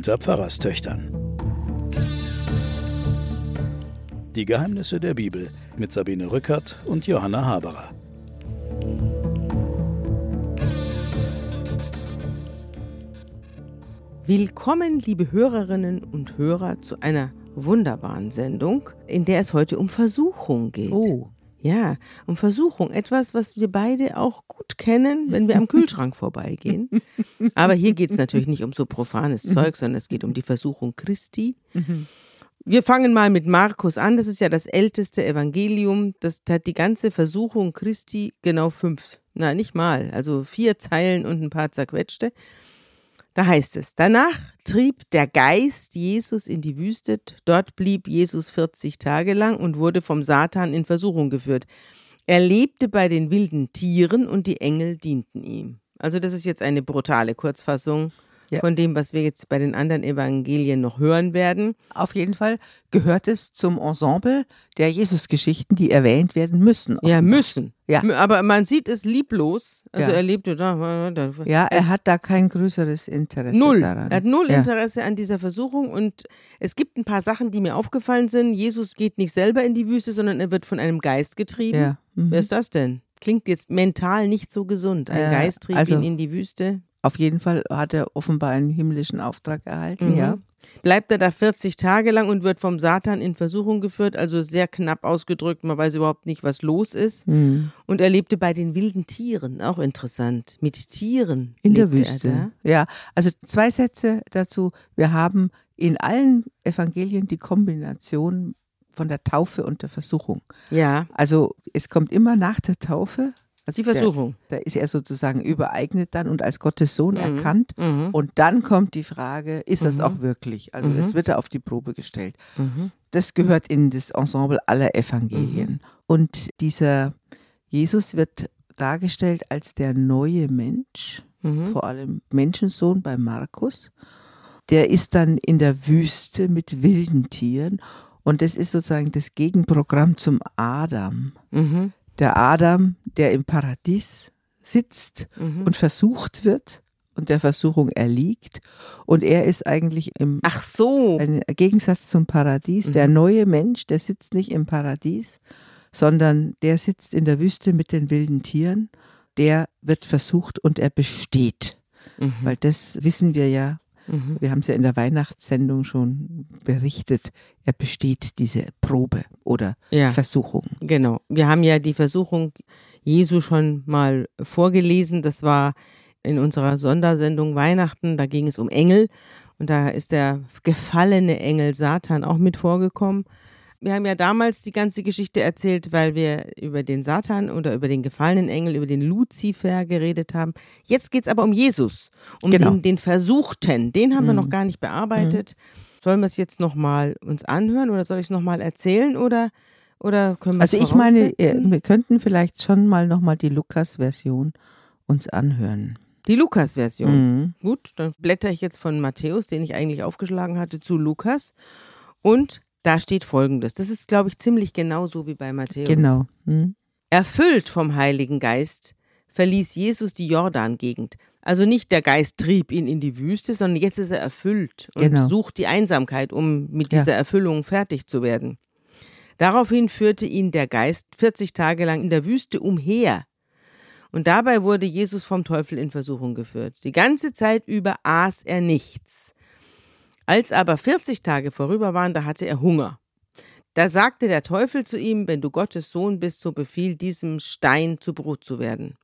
unter Pfarrerstöchtern. Die Geheimnisse der Bibel mit Sabine Rückert und Johanna Haberer. Willkommen, liebe Hörerinnen und Hörer, zu einer wunderbaren Sendung, in der es heute um Versuchung geht. Oh. Ja, um Versuchung. Etwas, was wir beide auch gut kennen, wenn wir am Kühlschrank vorbeigehen. Aber hier geht es natürlich nicht um so profanes Zeug, sondern es geht um die Versuchung Christi. Wir fangen mal mit Markus an. Das ist ja das älteste Evangelium. Das hat die ganze Versuchung Christi genau fünf, na nicht mal, also vier Zeilen und ein paar zerquetschte. Da heißt es, danach trieb der Geist Jesus in die Wüste, dort blieb Jesus 40 Tage lang und wurde vom Satan in Versuchung geführt. Er lebte bei den wilden Tieren und die Engel dienten ihm. Also das ist jetzt eine brutale Kurzfassung Ja. von dem, was wir jetzt bei den anderen Evangelien noch hören werden. Auf jeden Fall gehört es zum Ensemble der Jesusgeschichten, die erwähnt werden müssen. Ja, offenbar. müssen. Ja. Aber man sieht es lieblos. Also Ja. er lebte da. da Ja, er hat da kein größeres Interesse Null. daran. Er hat null ja. Interesse an dieser Versuchung und es gibt ein paar Sachen, die mir aufgefallen sind. Jesus geht nicht selber in die Wüste, sondern er wird von einem Geist getrieben. Ja. Mhm. Wer ist das denn? Klingt jetzt mental nicht so gesund. Ein Ja, Geist trieb also- ihn in die Wüste. Auf jeden Fall hat er offenbar einen himmlischen Auftrag erhalten, Mhm. ja. Bleibt er da 40 Tage lang und wird vom Satan in Versuchung geführt, also sehr knapp ausgedrückt, man weiß überhaupt nicht, was los ist. Mhm. Und er lebte bei den wilden Tieren, auch interessant. Mit Tieren. In der Wüste. Ja, also zwei Sätze dazu. Wir haben in allen Evangelien die Kombination von der Taufe und der Versuchung. Ja, Also es kommt immer nach der Taufe. Also die Versuchung. Da ist er sozusagen übereignet dann und als Gottes Sohn Mhm. erkannt. Mhm. Und dann kommt die Frage, ist das Mhm. auch wirklich? Also Mhm. es wird er auf die Probe gestellt. Mhm. Das gehört in das Ensemble aller Evangelien. Und dieser Jesus wird dargestellt als der neue Mensch, vor allem Menschensohn bei Markus. Der ist dann in der Wüste mit wilden Tieren. Und das ist sozusagen das Gegenprogramm zum Adam. Mhm. Der Adam, der im Paradies sitzt Mhm. und versucht wird und der Versuchung erliegt. Und er ist eigentlich im Ach so. ein Gegensatz zum Paradies. Der Mhm. neue Mensch, der sitzt nicht im Paradies, sondern der sitzt in der Wüste mit den wilden Tieren. Der wird versucht und er besteht. Mhm. Weil das wissen wir ja, Mhm. wir haben es ja in der Weihnachtssendung schon berichtet, er besteht diese Probe oder Ja, Versuchung. genau. Wir haben ja die Versuchung Jesu schon mal vorgelesen. Das war in unserer Sondersendung Weihnachten. Da ging es um Engel. Und da ist der gefallene Engel Satan auch mit vorgekommen. Wir haben ja damals die ganze Geschichte erzählt, weil wir über den Satan oder über den gefallenen Engel, über den Luzifer geredet haben. Jetzt geht es aber um Jesus, um Genau. den, den Versuchten. Den haben wir Mhm. noch gar nicht bearbeitet. Sollen wir es jetzt nochmal uns anhören oder soll ich es nochmal erzählen oder, oder können wir es Also ich meine, äh, wir könnten vielleicht schon mal nochmal die Lukas-Version uns anhören. Die Lukas-Version. Mhm. Gut, dann blätter ich jetzt von Matthäus, den ich eigentlich aufgeschlagen hatte, zu Lukas. Und da steht folgendes. Das ist, glaube ich, ziemlich genauso wie bei Matthäus. Genau. Mhm. Erfüllt vom Heiligen Geist verließ Jesus die Jordan-Gegend. Also nicht der Geist trieb ihn in die Wüste, sondern jetzt ist er erfüllt und Genau. sucht die Einsamkeit, um mit Ja. dieser Erfüllung fertig zu werden. Daraufhin führte ihn der Geist 40 Tage lang in der Wüste umher. Und dabei wurde Jesus vom Teufel in Versuchung geführt. Die ganze Zeit über aß er nichts. Als aber 40 Tage vorüber waren, da hatte er Hunger. Da sagte der Teufel zu ihm, wenn du Gottes Sohn bist, so befiehl diesem Stein zu Brot zu werden.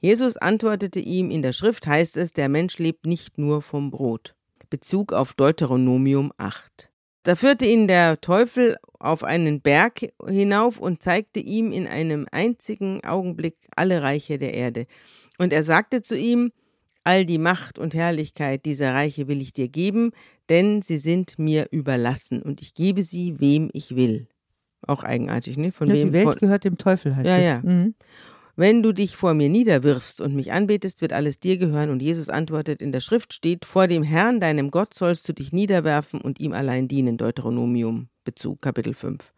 Jesus antwortete ihm, in der Schrift heißt es, der Mensch lebt nicht nur vom Brot. Bezug auf Deuteronomium 8. Da führte ihn der Teufel auf einen Berg hinauf und zeigte ihm in einem einzigen Augenblick alle Reiche der Erde. Und er sagte zu ihm, All die Macht und Herrlichkeit dieser Reiche will ich dir geben, denn sie sind mir überlassen und ich gebe sie, wem ich will. Auch eigenartig, ne? Von Ja, wem? die Welt von, gehört dem Teufel, heißt Ja, es. ja. Mhm. wenn du dich vor mir niederwirfst und mich anbetest, wird alles dir gehören. Und Jesus antwortet, in der Schrift steht, vor dem Herrn, deinem Gott, sollst du dich niederwerfen und ihm allein dienen. Deuteronomium, Bezug, Kapitel 5.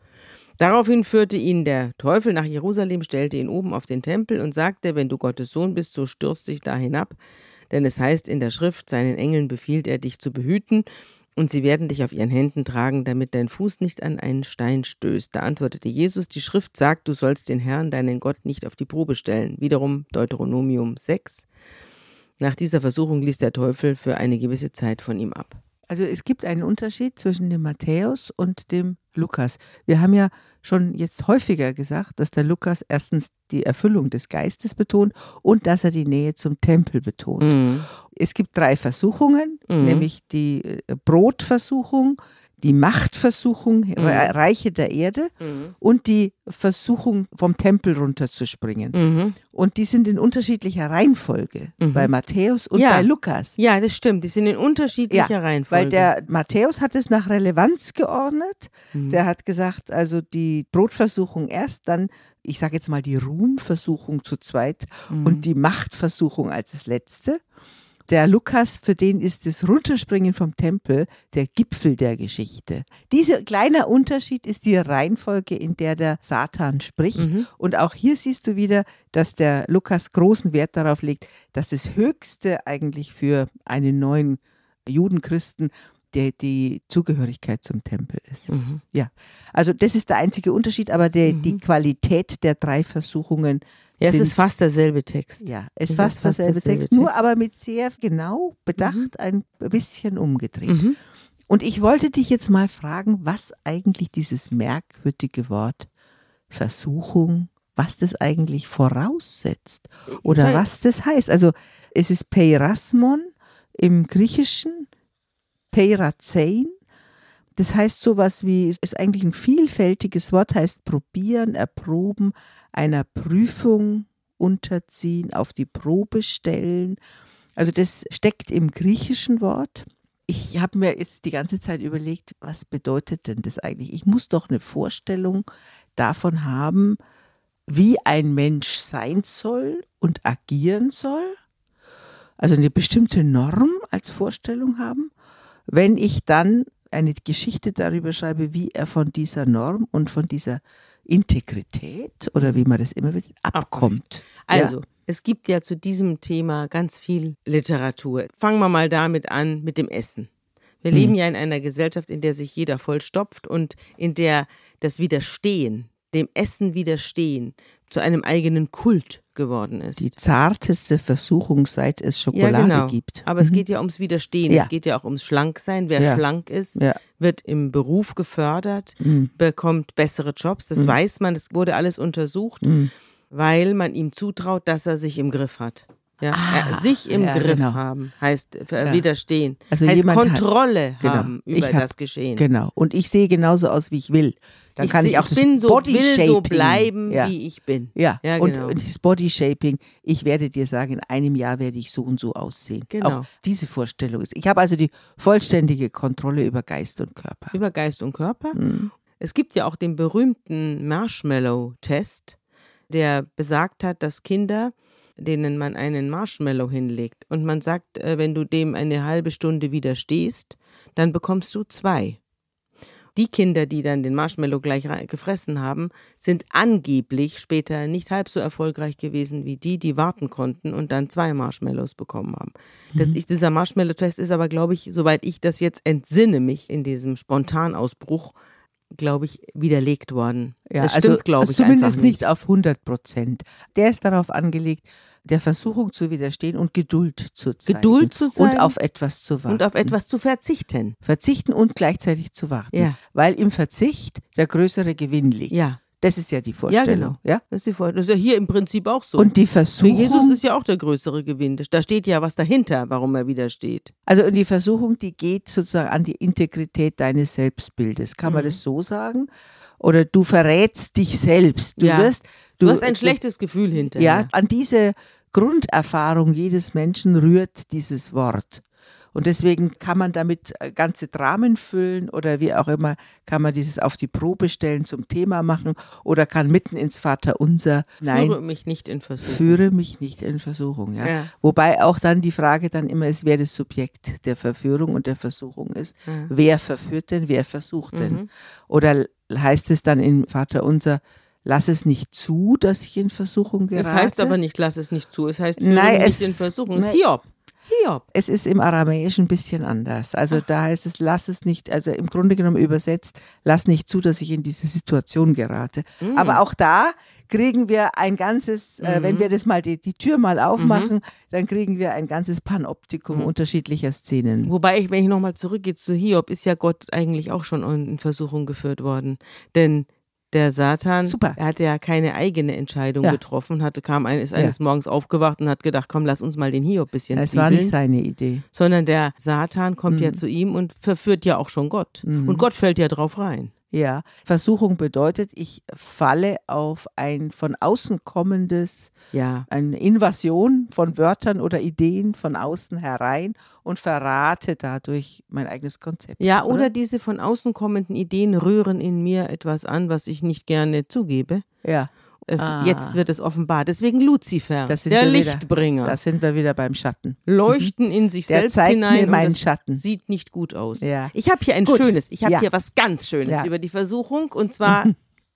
Daraufhin führte ihn der Teufel nach Jerusalem, stellte ihn oben auf den Tempel und sagte, wenn du Gottes Sohn bist, so stürz dich da hinab. Denn es heißt in der Schrift, seinen Engeln befiehlt er, dich zu behüten, und sie werden dich auf ihren Händen tragen, damit dein Fuß nicht an einen Stein stößt. Da antwortete Jesus, die Schrift sagt, du sollst den Herrn, deinen Gott, nicht auf die Probe stellen. Wiederum Deuteronomium 6. Nach dieser Versuchung ließ der Teufel für eine gewisse Zeit von ihm ab. Also es gibt einen Unterschied zwischen dem Matthäus und dem Lukas. Wir haben ja schon jetzt häufiger gesagt, dass der Lukas erstens die Erfüllung des Geistes betont und dass er die Nähe zum Tempel betont. Mhm. Es gibt drei Versuchungen, Mhm. nämlich die äh, Brotversuchung, die Machtversuchung, Mhm. Re- Reiche der Erde Mhm. und die Versuchung vom Tempel runterzuspringen. Mhm. Und die sind in unterschiedlicher Reihenfolge Mhm. bei Matthäus und Ja. bei Lukas. Ja, das stimmt. Die sind in unterschiedlicher Reihenfolge. Weil der Matthäus hat es nach Relevanz geordnet. Mhm. Der hat gesagt, also die Brotversuchung erst, dann, ich sage jetzt mal, die Ruhmversuchung zu zweit Mhm. und die Machtversuchung als das letzte. Der Lukas, für den ist das Runterspringen vom Tempel der Gipfel der Geschichte. Dieser kleine Unterschied ist die Reihenfolge, in der der Satan spricht. Mhm. Und auch hier siehst du wieder, dass der Lukas großen Wert darauf legt, dass das Höchste eigentlich für einen neuen Judenchristen der, die Zugehörigkeit zum Tempel ist. Mhm. Also das ist der einzige Unterschied, aber der, Mhm. die Qualität der drei Versuchungen Ja, es sind- ist fast derselbe Text. ja, es ist fast fast derselbe derselbe Text, nur Text. aber mit sehr genau bedacht ein bisschen umgedreht. Mhm. Und ich wollte dich jetzt mal fragen, was eigentlich dieses merkwürdige Wort Versuchung, was das eigentlich voraussetzt oder weiß- was das heißt. Also es ist Peirasmon im Griechischen, Peirazein. Das heißt sowas wie, es ist eigentlich ein vielfältiges Wort, heißt probieren, erproben, einer Prüfung unterziehen, auf die Probe stellen. Also das steckt im griechischen Wort. Ich habe mir jetzt die ganze Zeit überlegt, was bedeutet denn das eigentlich? Ich muss doch eine Vorstellung davon haben, wie ein Mensch sein soll und agieren soll. Also eine bestimmte Norm als Vorstellung haben. Wenn ich dann eine Geschichte darüber schreibe, wie er von dieser Norm und von dieser Integrität oder wie man das immer will, abkommt. Also, es gibt ja zu diesem Thema ganz viel Literatur. Fangen wir mal damit an mit dem Essen. Wir Hm. leben ja in einer Gesellschaft, in der sich jeder vollstopft und in der das Widerstehen, dem Essen widerstehen, zu einem eigenen Kult geworden ist. Die zarteste Versuchung, seit es Schokolade ja, genau. gibt. Aber es Mhm. geht ja ums Widerstehen. Ja. Es geht ja auch ums Schlanksein. Wer Ja. schlank ist, wird im Beruf gefördert, Mhm. bekommt bessere Jobs. Das Mhm. weiß man. Das wurde alles untersucht, Mhm. weil man ihm zutraut, dass er sich im Griff hat. Ja, Ah, sich im ja, Griff genau. haben heißt äh, Ja. widerstehen, Also heißt jemand hat- Kontrolle Genau. haben über hab- das Geschehen. Genau. Und ich sehe genauso aus, wie ich will. Dann kann seh- ich auch das bin so, Body will so bleiben, ja. wie ich bin. Ja, Ja, und, genau. und das Body Shaping, ich werde dir sagen, in einem Jahr werde ich so und so aussehen. Genau. Auch diese Vorstellung ist. Ich habe also die vollständige Kontrolle über Geist und Körper. Über Geist und Körper. Mhm. Es gibt ja auch den berühmten Marshmallow-Test, der besagt hat, dass Kinder, denen man einen Marshmallow hinlegt und man sagt, äh, wenn du dem eine halbe Stunde widerstehst, dann bekommst du zwei. Die Kinder, die dann den Marshmallow gleich gefressen haben, sind angeblich später nicht halb so erfolgreich gewesen wie die, die warten konnten und dann zwei Marshmallows bekommen haben. Das ist, dieser Marshmallow-Test ist aber, glaube ich, soweit ich das jetzt entsinne mich in diesem Spontanausbruch, glaube ich, widerlegt worden. Ja, das also, stimmt, glaube also ich, zumindest einfach nicht. nicht auf 100 Prozent. Der ist darauf angelegt, der Versuchung zu widerstehen und Geduld zu zeigen. Geduld zu zeigen Und auf etwas zu warten. Und auf etwas zu verzichten. Verzichten und gleichzeitig zu warten. Ja. Weil im Verzicht der größere Gewinn liegt. Ja, Das ist ja die Vorstellung. genau. Ja? das ist, die Vor- das ist ja hier im Prinzip auch so. Und die Für Versuchung. Jesus ist ja auch der größere Gewinn. Da steht ja was dahinter, warum er widersteht. Also und die Versuchung, die geht sozusagen an die Integrität deines Selbstbildes. Kann man Mhm. das so sagen? Oder du verrätst dich selbst. Du Ja. wirst. Du, hast ein schlechtes Gefühl hinterher. Ja, an diese Grunderfahrung jedes Menschen rührt dieses Wort. Und deswegen kann man damit äh, ganze Dramen füllen oder wie auch immer, kann man dieses auf die Probe stellen, zum Thema machen oder kann mitten ins Vaterunser, nein, Führe mich nicht in Versuchung. führe mich nicht in Versuchung. Ja? Ja. Wobei auch dann die Frage dann immer ist, wer das Subjekt der Verführung und der Versuchung ist. Ja. Wer verführt denn, wer versucht denn? Mhm. Oder heißt es dann in Vaterunser, lass es nicht zu, dass ich in Versuchung gerate? Es heißt aber nicht, lass es nicht zu. Es heißt, Nein, es- nicht in Versuchung. Es ist nein. Hiob. Hiob. Es ist im Aramäischen ein bisschen anders. Also da heißt es, lass es nicht, also im Grunde genommen übersetzt, lass nicht zu, dass ich in diese Situation gerate. Mhm. Aber auch da kriegen wir ein ganzes, äh, wenn wir das mal die, die Tür mal aufmachen, dann kriegen wir ein ganzes Panoptikum Mhm. unterschiedlicher Szenen. Wobei ich, wenn ich nochmal zurückgehe zu Hiob, ist ja Gott eigentlich auch schon in Versuchung geführt worden. Denn der Satan, Super. er hatte ja keine eigene Entscheidung Ja. getroffen, hatte, kam ein, ist Ja. eines Morgens aufgewacht und hat gedacht, komm, lass uns mal den Hiob ein bisschen Es war nicht seine Idee. Sondern der Satan kommt ja Mhm. zu ihm und verführt ja auch schon Gott. Mhm. Und Gott fällt ja drauf rein. Ja, Versuchung bedeutet, ich falle auf ein von außen kommendes, Ja. eine Invasion von Wörtern oder Ideen von außen herein und verrate dadurch mein eigenes Konzept. Ja, oder diese von außen kommenden Ideen rühren in mir etwas an, was ich nicht gerne zugebe. Ja, Äh, Ah. Jetzt wird es offenbar. Deswegen Luzifer, der wieder. Lichtbringer. da sind wir wieder beim Schatten. leuchten in sich Der selbst zeigt hinein mir meinen das Schatten. sieht nicht gut aus. Ja. Ich habe hier ein Gut. schönes, ich habe Ja. hier was ganz Schönes Ja. über die Versuchung und zwar,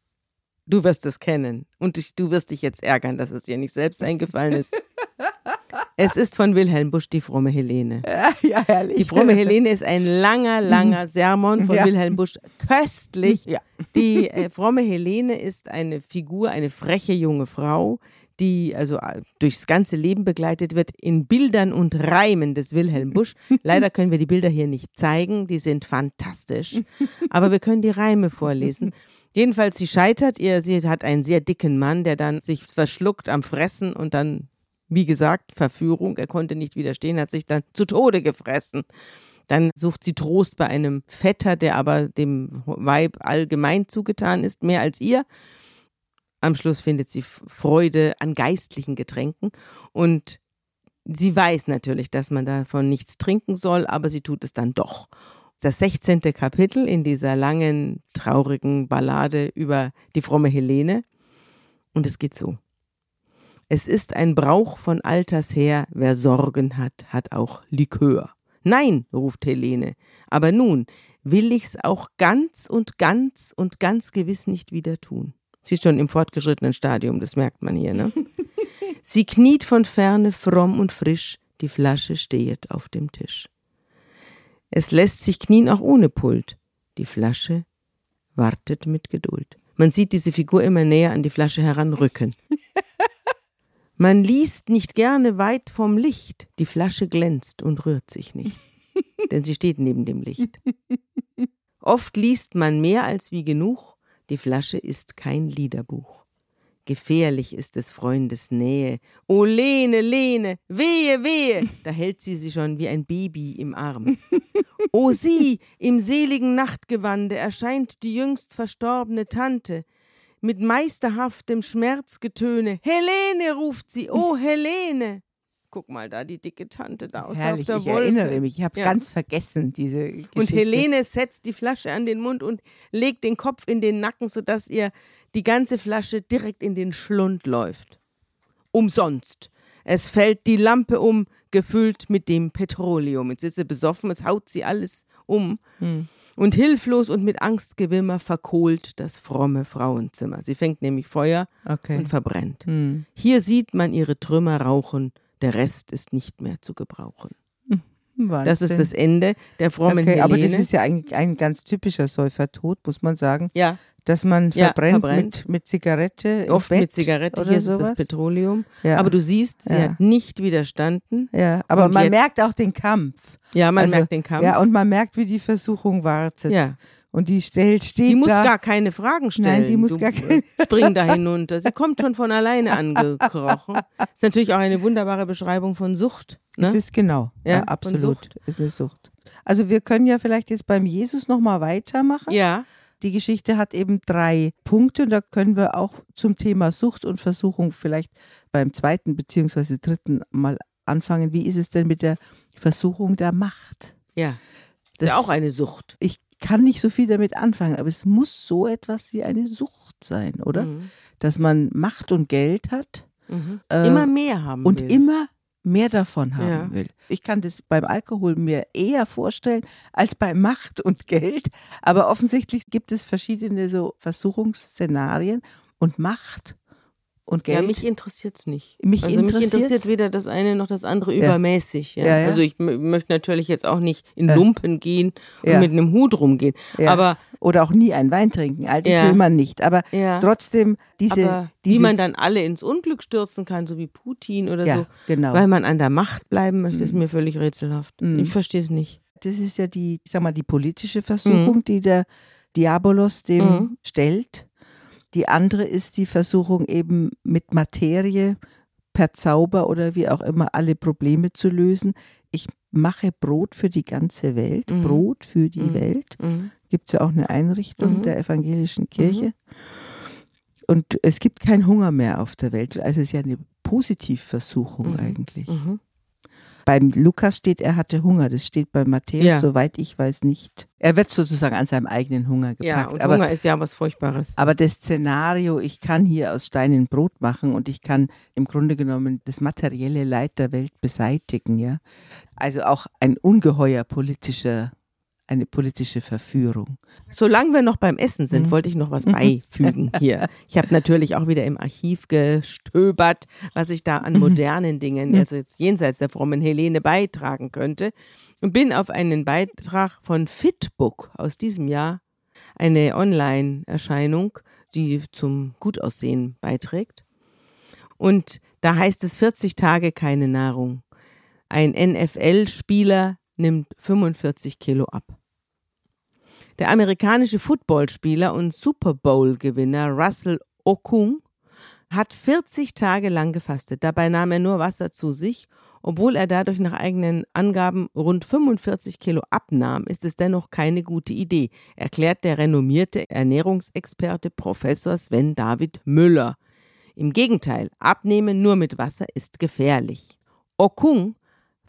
du wirst es kennen und ich, du wirst dich jetzt ärgern, dass es dir nicht selbst eingefallen ist. es ist von Wilhelm Busch, die fromme Helene. Ja, herrlich. Die fromme Helene ist ein langer, langer Sermon von Ja. Wilhelm Busch. Köstlich. Ja. Die äh, fromme Helene ist eine Figur, eine freche junge Frau, die also äh, durchs ganze Leben begleitet wird in Bildern und Reimen des Wilhelm Busch. Leider können wir die Bilder hier nicht zeigen, die sind fantastisch. Aber wir können die Reime vorlesen. Jedenfalls, sie scheitert, ihr, sie hat einen sehr dicken Mann, der dann sich verschluckt am Fressen und dann, wie gesagt, Verführung, er konnte nicht widerstehen, hat sich dann zu Tode gefressen. Dann sucht sie Trost bei einem Vetter, der aber dem Weib allgemein zugetan ist, mehr als ihr. Am Schluss findet sie Freude an geistlichen Getränken und sie weiß natürlich, dass man davon nichts trinken soll, aber sie tut es dann doch. Das 16. Kapitel in dieser langen, traurigen Ballade über die fromme Helene. Und es geht so. Es ist ein Brauch von alters her, wer Sorgen hat, hat auch Likör. Nein, ruft Helene, aber nun will ich's auch ganz und ganz und ganz gewiss nicht wieder tun. Sie ist schon im fortgeschrittenen Stadium, das merkt man hier, ne? Sie kniet von ferne fromm und frisch, die Flasche stehet auf dem Tisch. Es lässt sich knien auch ohne Pult. Die Flasche wartet mit Geduld. Man sieht diese Figur immer näher an die Flasche heranrücken. Man liest nicht gerne weit vom Licht. Die Flasche glänzt und rührt sich nicht, denn sie steht neben dem Licht. Oft liest man mehr als wie genug. Die Flasche ist kein Liederbuch. Gefährlich ist des Freundes Nähe. O Lene, Lene, wehe, wehe! Da hält sie sie schon wie ein Baby im Arm. O sie, im seligen Nachtgewande erscheint die jüngst verstorbene Tante. Mit meisterhaftem Schmerzgetöne. Helene, ruft sie, o Helene! Guck mal da, die dicke Tante da aus Herrlich, auf ich der Wolke. erinnere mich. Ich habe Ja. ganz vergessen diese Geschichte. Und Helene setzt die Flasche an den Mund und legt den Kopf in den Nacken, sodass ihr die ganze Flasche direkt in den Schlund läuft. Umsonst. Es fällt die Lampe um, gefüllt mit dem Petroleum. Jetzt ist sie besoffen, es haut sie alles um. Hm. Und hilflos und mit Angstgewimmer verkohlt das fromme Frauenzimmer. Sie fängt nämlich Feuer Okay. und verbrennt. Hm. Hier sieht man ihre Trümmer rauchen, der Rest ist nicht mehr zu gebrauchen. Das ist Wahnsinn. das Ende der frommen Okay, Helene. aber das ist ja ein, ein ganz typischer Säufertod, muss man sagen, ja, dass man Ja, verbrennt, verbrennt. Mit, mit Zigarette Oft mit Zigarette, hier ist sowas. das Petroleum. Ja. Aber du siehst, sie Ja. hat nicht widerstanden. ja, aber Und man merkt auch den Kampf. Ja, man Also, merkt den Kampf. Ja, und man merkt, wie die Versuchung wartet. Ja. Und die stellt, steht die muss da. gar keine Fragen stellen. Nein, die muss du, gar keine- Spring da hinunter. Sie kommt schon von alleine angekrochen. Ist natürlich auch eine wunderbare Beschreibung von Sucht. Es Ne? ist genau, Ja, ja, absolut. Ist eine Sucht. Also wir können ja vielleicht jetzt beim Jesus nochmal weitermachen. Ja, Die Geschichte hat eben drei Punkte und da können wir auch zum Thema Sucht und Versuchung vielleicht beim zweiten beziehungsweise dritten mal anfangen. Wie ist es denn mit der Versuchung der Macht? ja. Das ist ja auch eine Sucht. Ich kann nicht so viel damit anfangen, aber es muss so etwas wie eine Sucht sein, oder? Mhm. Dass man Macht und Geld hat Mhm. Äh, immer mehr haben und will. immer mehr davon haben Ja. will. Ich kann das beim Alkohol mir eher vorstellen als bei Macht und Geld, aber offensichtlich gibt es verschiedene so Versuchungsszenarien und Macht und Geld. Ja, mich interessiert es nicht. Mich also mich interessiert's. interessiert weder das eine noch das andere Ja. übermäßig. Ja. Ja. Also ich möchte natürlich jetzt auch nicht in. Lumpen gehen und mit einem Hut rumgehen. Aber, Oder auch nie einen Wein trinken. All das will man nicht. Aber trotzdem, diese. aber wie man dann alle ins Unglück stürzen kann, so wie Putin oder so, genau. weil man an der Macht bleiben möchte, ist mir völlig rätselhaft. Mhm. Ich verstehe es nicht. das ist ja die, ich sag mal, die politische Versuchung, die der Diabolos dem Mhm. stellt. Die andere ist die Versuchung, eben mit Materie per Zauber oder wie auch immer alle Probleme zu lösen. Ich mache Brot für die ganze Welt. Mhm. Brot für die Mhm. Welt. Mhm. Gibt es ja auch eine Einrichtung Mhm. der evangelischen Kirche. Und es gibt keinen Hunger mehr auf der Welt. Also es ist ja eine Positivversuchung Mhm. eigentlich. Mhm. Beim Lukas steht, er hatte Hunger. Das steht bei Matthäus, Ja. soweit ich weiß, nicht. Er wird sozusagen an seinem eigenen Hunger Ja, gepackt. und aber, Hunger ist ja was Furchtbares. aber das Szenario, ich kann hier aus Steinen Brot machen und ich kann im Grunde genommen das materielle Leid der Welt beseitigen, ja. Also auch ein ungeheuer politischer, eine politische Verführung. Solange wir noch beim Essen sind, Mhm. wollte ich noch was beifügen hier. Ich habe natürlich auch wieder im Archiv gestöbert, was ich da an Mhm. modernen Dingen, also jetzt jenseits der frommen Helene, beitragen könnte. Und bin auf einen Beitrag von Fitbook aus diesem Jahr, eine Online-Erscheinung, die zum Gutaussehen beiträgt. Und da heißt es 40 Tage keine Nahrung. Ein NFL-Spieler nimmt 45 Kilo ab. Der amerikanische Footballspieler und Super Bowl-Gewinner Russell Okung hat 40 Tage lang gefastet. Dabei nahm er nur Wasser zu sich. Obwohl er dadurch nach eigenen Angaben rund 45 Kilo abnahm, ist es dennoch keine gute Idee, erklärt der renommierte Ernährungsexperte Professor Sven David Müller. Im Gegenteil, abnehmen nur mit Wasser ist gefährlich. Okung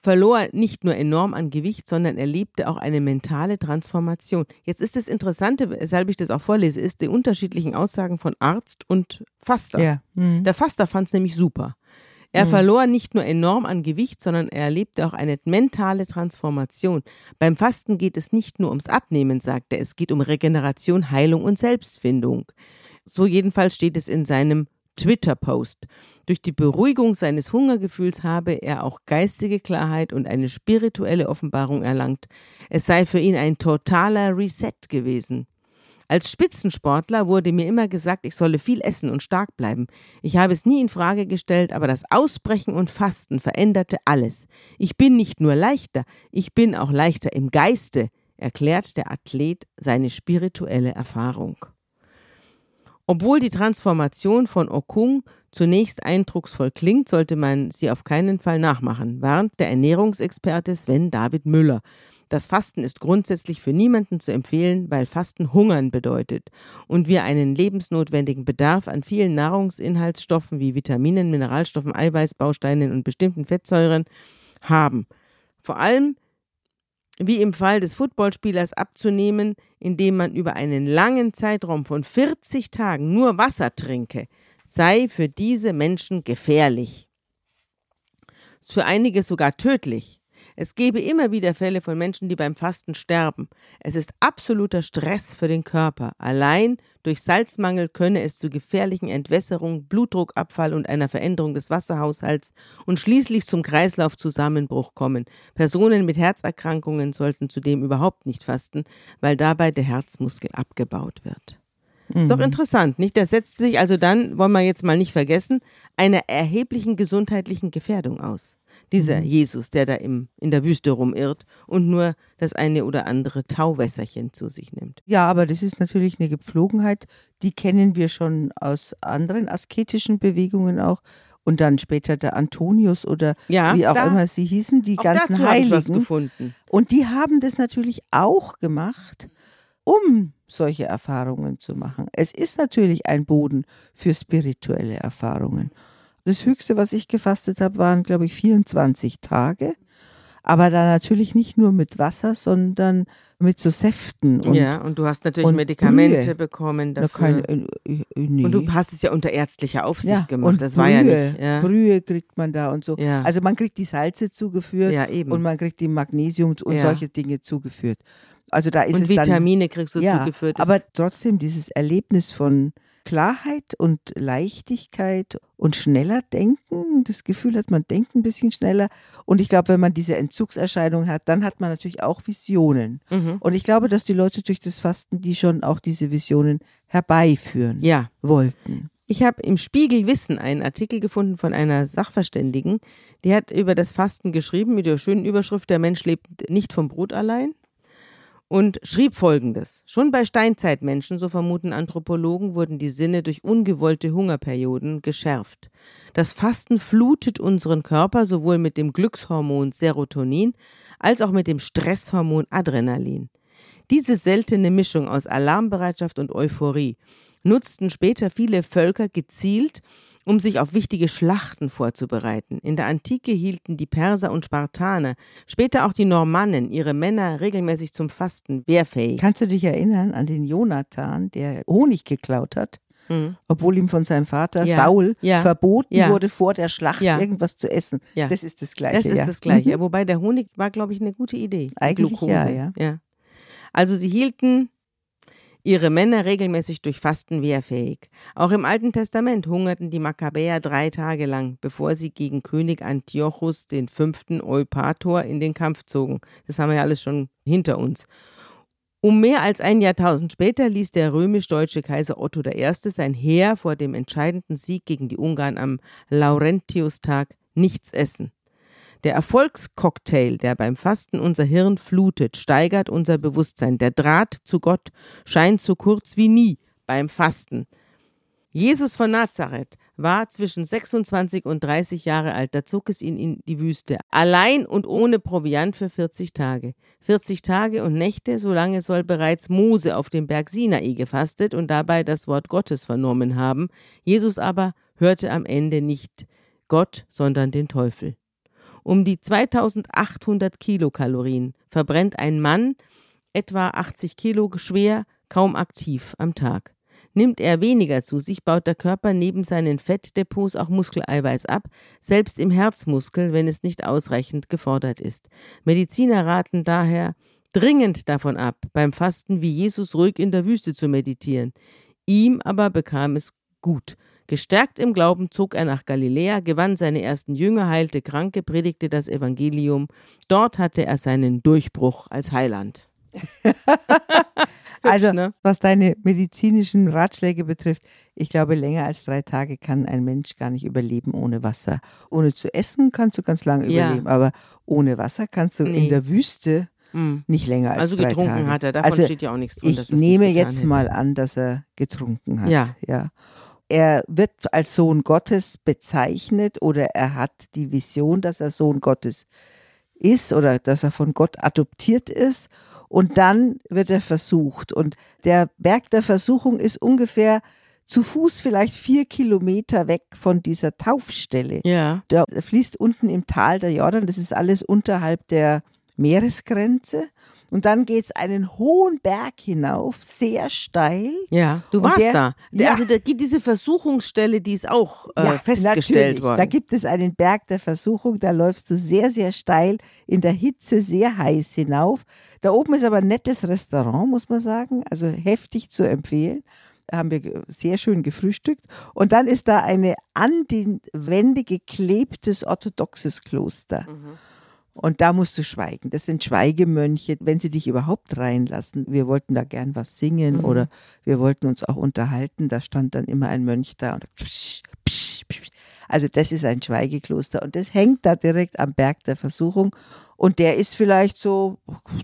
verlor nicht nur enorm an Gewicht, sondern erlebte auch eine mentale Transformation. Jetzt ist das Interessante, weshalb ich das auch vorlese, ist die unterschiedlichen Aussagen von Arzt und Faster. Ja. Mhm. Der Faster fand es nämlich super. Er Mhm. verlor nicht nur enorm an Gewicht, sondern er erlebte auch eine mentale Transformation. Beim Fasten geht es nicht nur ums Abnehmen, sagt er, es geht um Regeneration, Heilung und Selbstfindung. So jedenfalls steht es in seinem Twitter-Post. Durch die Beruhigung seines Hungergefühls habe er auch geistige Klarheit und eine spirituelle Offenbarung erlangt. Es sei für ihn ein totaler Reset gewesen. Als Spitzensportler wurde mir immer gesagt, ich solle viel essen und stark bleiben. Ich habe es nie in Frage gestellt, aber das Ausbrechen und Fasten veränderte alles. Ich bin nicht nur leichter, ich bin auch leichter im Geiste, erklärt der Athlet seine spirituelle Erfahrung. Obwohl die Transformation von Okung zunächst eindrucksvoll klingt, sollte man sie auf keinen Fall nachmachen, warnt der Ernährungsexperte Sven David Müller. Das Fasten ist grundsätzlich für niemanden zu empfehlen, weil Fasten Hungern bedeutet und wir einen lebensnotwendigen Bedarf an vielen Nahrungsinhaltsstoffen wie Vitaminen, Mineralstoffen, Eiweißbausteinen und bestimmten Fettsäuren haben. Vor allem wie im Fall des Footballspielers abzunehmen, indem man über einen langen Zeitraum von 40 Tagen nur Wasser trinke, sei für diese Menschen gefährlich. Für einige sogar tödlich. Es gebe immer wieder Fälle von Menschen, die beim Fasten sterben. Es ist absoluter Stress für den Körper. Allein durch Salzmangel könne es zu gefährlichen Entwässerung, Blutdruckabfall und einer Veränderung des Wasserhaushalts und schließlich zum Kreislaufzusammenbruch kommen. Personen mit Herzerkrankungen sollten zudem überhaupt nicht fasten, weil dabei der Herzmuskel abgebaut wird. Ist doch interessant, nicht? Das setzt sich also dann, wollen wir jetzt mal nicht vergessen, einer erheblichen gesundheitlichen Gefährdung aus. Dieser Jesus, der da im, in der Wüste rumirrt und nur das eine oder andere Tauwässerchen zu sich nimmt. Ja, aber das ist natürlich eine Gepflogenheit, die kennen wir schon aus anderen asketischen Bewegungen auch. Und dann später der Antonius oder Ja, wie auch da- immer sie hießen, die ganzen Heiligen. gefunden. Und die haben das natürlich auch gemacht, um solche Erfahrungen zu machen. Es ist natürlich ein Boden für spirituelle Erfahrungen. Das Höchste, was ich gefastet habe, waren, glaube ich, 24 Tage. Aber da natürlich nicht nur mit Wasser, sondern mit so Säften. Und ja, und du hast natürlich und Medikamente Brühe. bekommen dafür. keine, äh, äh, nee. Und du hast es ja unter ärztlicher Aufsicht ja, gemacht. und das Brühe, war ja nicht. Ja, Brühe kriegt man da und so. ja. Also man kriegt die Salze zugeführt ja eben. und man kriegt die Magnesium und solche Dinge zugeführt. Also da ist und es dann Vitamine kriegst du zugeführt. Aber trotzdem dieses Erlebnis von Klarheit und Leichtigkeit und schneller denken. Das Gefühl hat, man denkt ein bisschen schneller. Und ich glaube, wenn man diese Entzugserscheinung hat, dann hat man natürlich auch Visionen. Mhm. Und ich glaube, dass die Leute durch das Fasten, die schon auch diese Visionen herbeiführen Ja. wollten. Ich habe im Spiegel Wissen einen Artikel gefunden von einer Sachverständigen, die hat über das Fasten geschrieben mit der schönen Überschrift Der Mensch lebt nicht vom Brot allein und schrieb folgendes. Schon bei Steinzeitmenschen, so vermuten Anthropologen, wurden die Sinne durch ungewollte Hungerperioden geschärft. Das Fasten flutet unseren Körper sowohl mit dem Glückshormon Serotonin als auch mit dem Stresshormon Adrenalin. Diese seltene Mischung aus Alarmbereitschaft und Euphorie nutzten später viele Völker gezielt, um sich auf wichtige Schlachten vorzubereiten. In der Antike hielten die Perser und Spartaner, später auch die Normannen, ihre Männer regelmäßig zum Fasten wehrfähig. Kannst du dich erinnern an den Jonathan, der Honig geklaut hat? Mhm. obwohl ihm von seinem Vater Ja, Saul ja, verboten ja. wurde, vor der Schlacht irgendwas zu essen. Ja. Das ist das Gleiche. Das ist das Gleiche. Mhm. Wobei der Honig war, glaube ich, eine gute Idee. Eigentlich Glucose. ja. Also sie hielten ihre Männer regelmäßig durch Fasten wehrfähig. Auch im Alten Testament hungerten die Makkabäer drei Tage lang, bevor sie gegen König Antiochus V. Eupator in den Kampf zogen. Das haben wir ja alles schon hinter uns. Um mehr als ein Jahrtausend später ließ der römisch-deutsche Kaiser Otto I. sein Heer vor dem entscheidenden Sieg gegen die Ungarn am Laurentiustag nichts essen. Der Erfolgscocktail, der beim Fasten unser Hirn flutet, steigert unser Bewusstsein. Der Draht zu Gott scheint so kurz wie nie beim Fasten. Jesus von Nazareth war zwischen 26 und 30 Jahre alt, da zog es ihn in die Wüste, allein und ohne Proviant für 40 Tage. 40 Tage und Nächte, so lange soll bereits Mose auf dem Berg Sinai gefastet und dabei das Wort Gottes vernommen haben. Jesus aber hörte am Ende nicht Gott, sondern den Teufel. Um die 2800 Kilokalorien verbrennt ein Mann, etwa 80 Kilo schwer, kaum aktiv am Tag. Nimmt er weniger zu sich, baut der Körper neben seinen Fettdepots auch Muskeleiweiß ab, selbst im Herzmuskel, wenn es nicht ausreichend gefordert ist. Mediziner raten daher dringend davon ab, beim Fasten wie Jesus ruhig in der Wüste zu meditieren. Ihm aber bekam es gut. Gestärkt im Glauben zog er nach Galiläa, gewann seine ersten Jünger, heilte Kranke, predigte das Evangelium. Dort hatte er seinen Durchbruch als Heiland. Also, ne? was deine medizinischen Ratschläge betrifft, ich glaube, länger als drei Tage kann ein Mensch gar nicht überleben ohne Wasser. Ohne zu essen kannst du ganz lange Ja. überleben, aber ohne Wasser kannst du Nee. in der Wüste Hm. nicht länger als Also drei getrunken Tage. hat er, davon Also, steht ja auch nichts drin. Ich nehme jetzt hätte. mal an, dass er getrunken hat. Ja. ja. Er wird als Sohn Gottes bezeichnet oder er hat die Vision, dass er Sohn Gottes ist oder dass er von Gott adoptiert ist. Und dann wird er versucht. Und der Berg der Versuchung ist ungefähr zu Fuß vielleicht vier Kilometer weg von dieser Taufstelle. Ja. Der fließt unten im Tal der Jordan. Das ist alles unterhalb der Meeresgrenze. Und dann geht es einen hohen Berg hinauf, sehr steil. Ja, du warst der- da. Ja. Also da, gibt diese Versuchungsstelle, die ist auch äh, Ja, festgestellt natürlich. worden. Da gibt es einen Berg der Versuchung, da läufst du sehr, sehr steil in der Hitze, sehr heiß hinauf. Da oben ist aber ein nettes Restaurant, muss man sagen, also heftig zu empfehlen. Da haben wir sehr schön gefrühstückt. Und dann ist da eine an die Wände geklebtes orthodoxes Kloster. Und da musst du schweigen. Das sind Schweigemönche, wenn sie dich überhaupt reinlassen. Wir wollten da gern was singen Mhm. oder wir wollten uns auch unterhalten. Da stand dann immer ein Mönch da und psch, psch, psch. also das ist ein Schweigekloster und das hängt da direkt am Berg der Versuchung und der ist vielleicht so